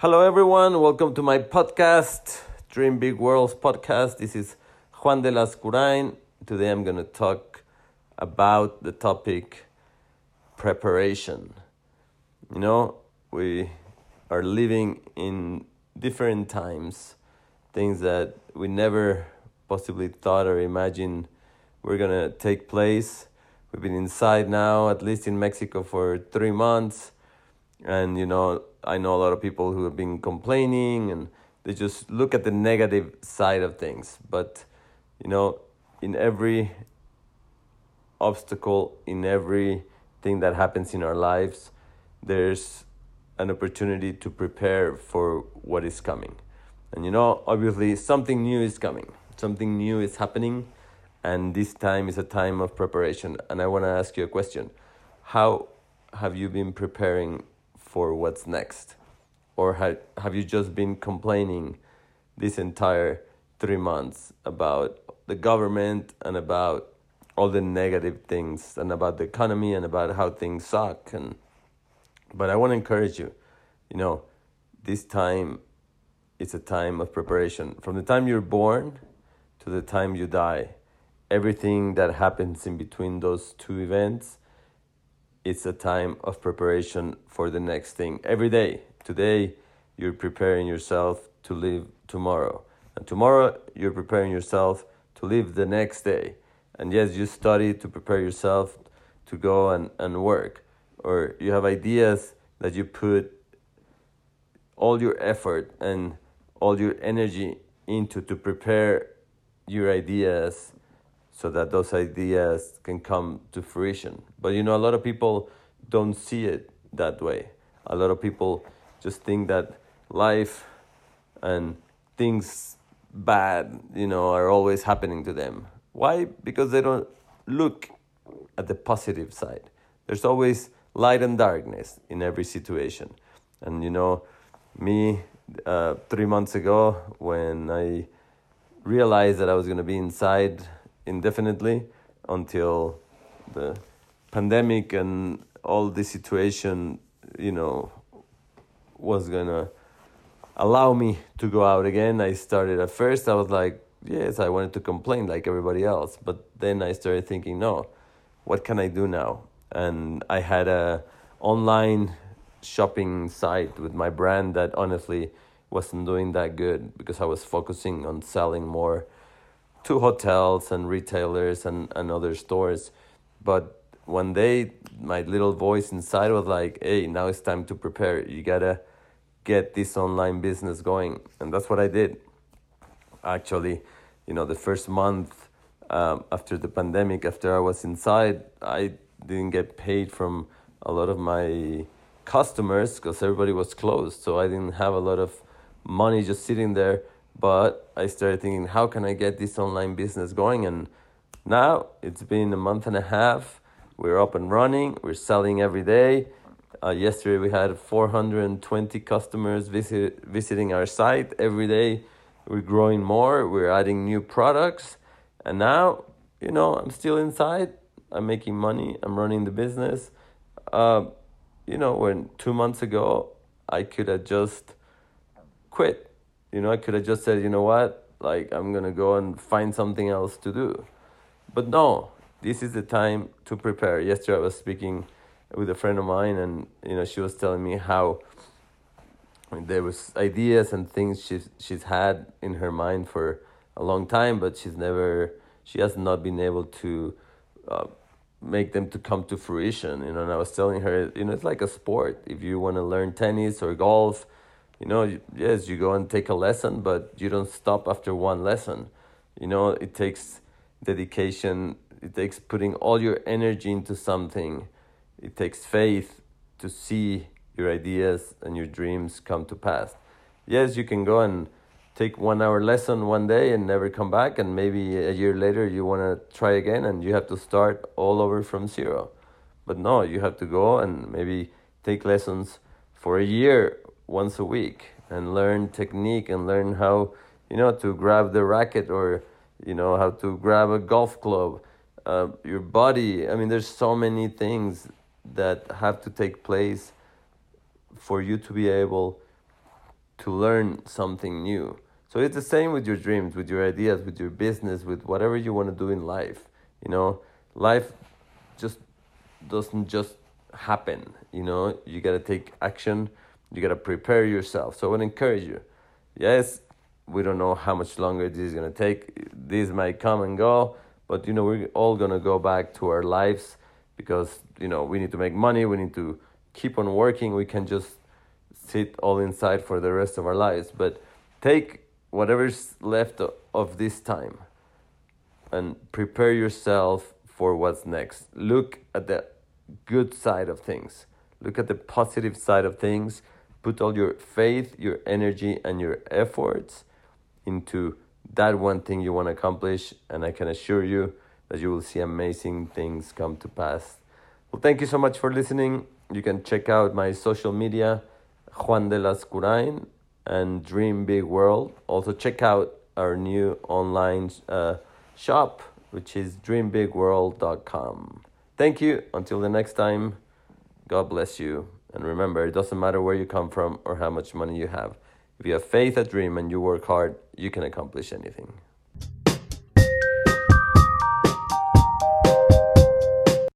Hello, everyone. Welcome to my podcast, Dream Big Worlds podcast. This is Juan de Lascurain. Today I'm going to talk about the topic preparation. You know, we are living in different times, things that we never possibly thought or imagined were going to take place. We've been inside now, at least in Mexico, for three months. And, you know, I know a lot of people who have been complaining and they just look at the negative side of things. But, you know, in every obstacle, in everything that happens in our lives, there's an opportunity to prepare for what is coming. And you know, obviously, something new is coming, something new is happening, and this time is a time of preparation. And I want to ask you a question How have you been preparing for what's next? Or have, have you just been complaining this entire three months about the government and about all the negative things and about the economy and about how things suck and but I want to encourage you, you know, this time it's a time of preparation. From the time you're born to the time you die, everything that happens in between those two events, it's a time of preparation for the next thing. Every day, today, you're preparing yourself to live tomorrow. And tomorrow, you're preparing yourself to live the next day. And yes, you study to prepare yourself to go and, and work or you have ideas that you put all your effort and all your energy into to prepare your ideas so that those ideas can come to fruition. But you know, a lot of people don't see it that way. A lot of people just think that life and things bad, you know, are always happening to them. Why? Because they don't look at the positive side. There's always light and darkness in every situation. And you know, me uh, three months ago when I realized that I was going to be inside indefinitely until the pandemic and all this situation, you know, was to allow me to go out again. I started at first, I was like, yes, I wanted to complain like everybody else. But then I started thinking, no, what can I do now? and I had a online shopping site with my brand that honestly wasn't doing that good because I was focusing on selling more to hotels and retailers and, and other stores. But one day, my little voice inside was like, hey, now it's time to prepare. You gotta get this online business going. And that's what I did. Actually, you know, the first month um, after the pandemic, after I was inside, I didn't get paid from a lot of my customers because everybody was closed. So I didn't have a lot of money just sitting there. But I started thinking, how can I get this online business going? And now it's been a month and a half. We're up and running. We're selling every day. Uh, yesterday we had 420 customers visit, visiting our site every day. We're growing more. We're adding new products. And now, you know, I'm still inside I'm making money. I'm running the business. Uh, you know, when two months ago I could have just quit. You know, I could have just said, you know what, like I'm gonna go and find something else to do. But no, this is the time to prepare. Yesterday I was speaking with a friend of mine, and you know, she was telling me how there was ideas and things she's she's had in her mind for a long time, but she's never she has not been able to uh, make them to come to fruition you know and i was telling her you know it's like a sport if you want to learn tennis or golf you know yes you go and take a lesson but you don't stop after one lesson. You know it takes dedication it takes putting all your energy into something. It takes faith to see your ideas and your dreams come to pass. Yes you can go and take one hour lesson one day and never come back and maybe a year later you want to try again and you have to start all over from zero. But no you have to go and maybe take lessons for a year once a week and learn technique and learn how you know to grab the racket or you know how to grab a golf club uh, your body i mean there's so many things that have to take place for you to be able to learn something new. So it's the same with your dreams, with your ideas, with your business, with whatever you want to do in life. You know, life just doesn't just happen. You know, you got to take action, you got to prepare yourself. So I would encourage you. Yes, we don't know how much longer this is to take. This might come and go, but you know, we're all to go back to our lives because, you know, we need to make money, we need to keep on working. We can just sit all inside for the rest of our lives. But take whatever's left of this time and prepare yourself for what's next. Look at the good side of things. Look at the positive side of things. Put all your faith, your energy, and your efforts into that one thing you want to accomplish. And I can assure you that you will see amazing things come to pass. Well, thank you so much for listening. You can check out my social media, Juan de Lascurain and Dream Big World. Also, check out our new online uh, shop, which is dreambigworld.com. Thank you. Until the next time, God bless you. And remember, it doesn't matter where you come from or how much money you have. If you have faith, a dream, and you work hard, you can accomplish anything.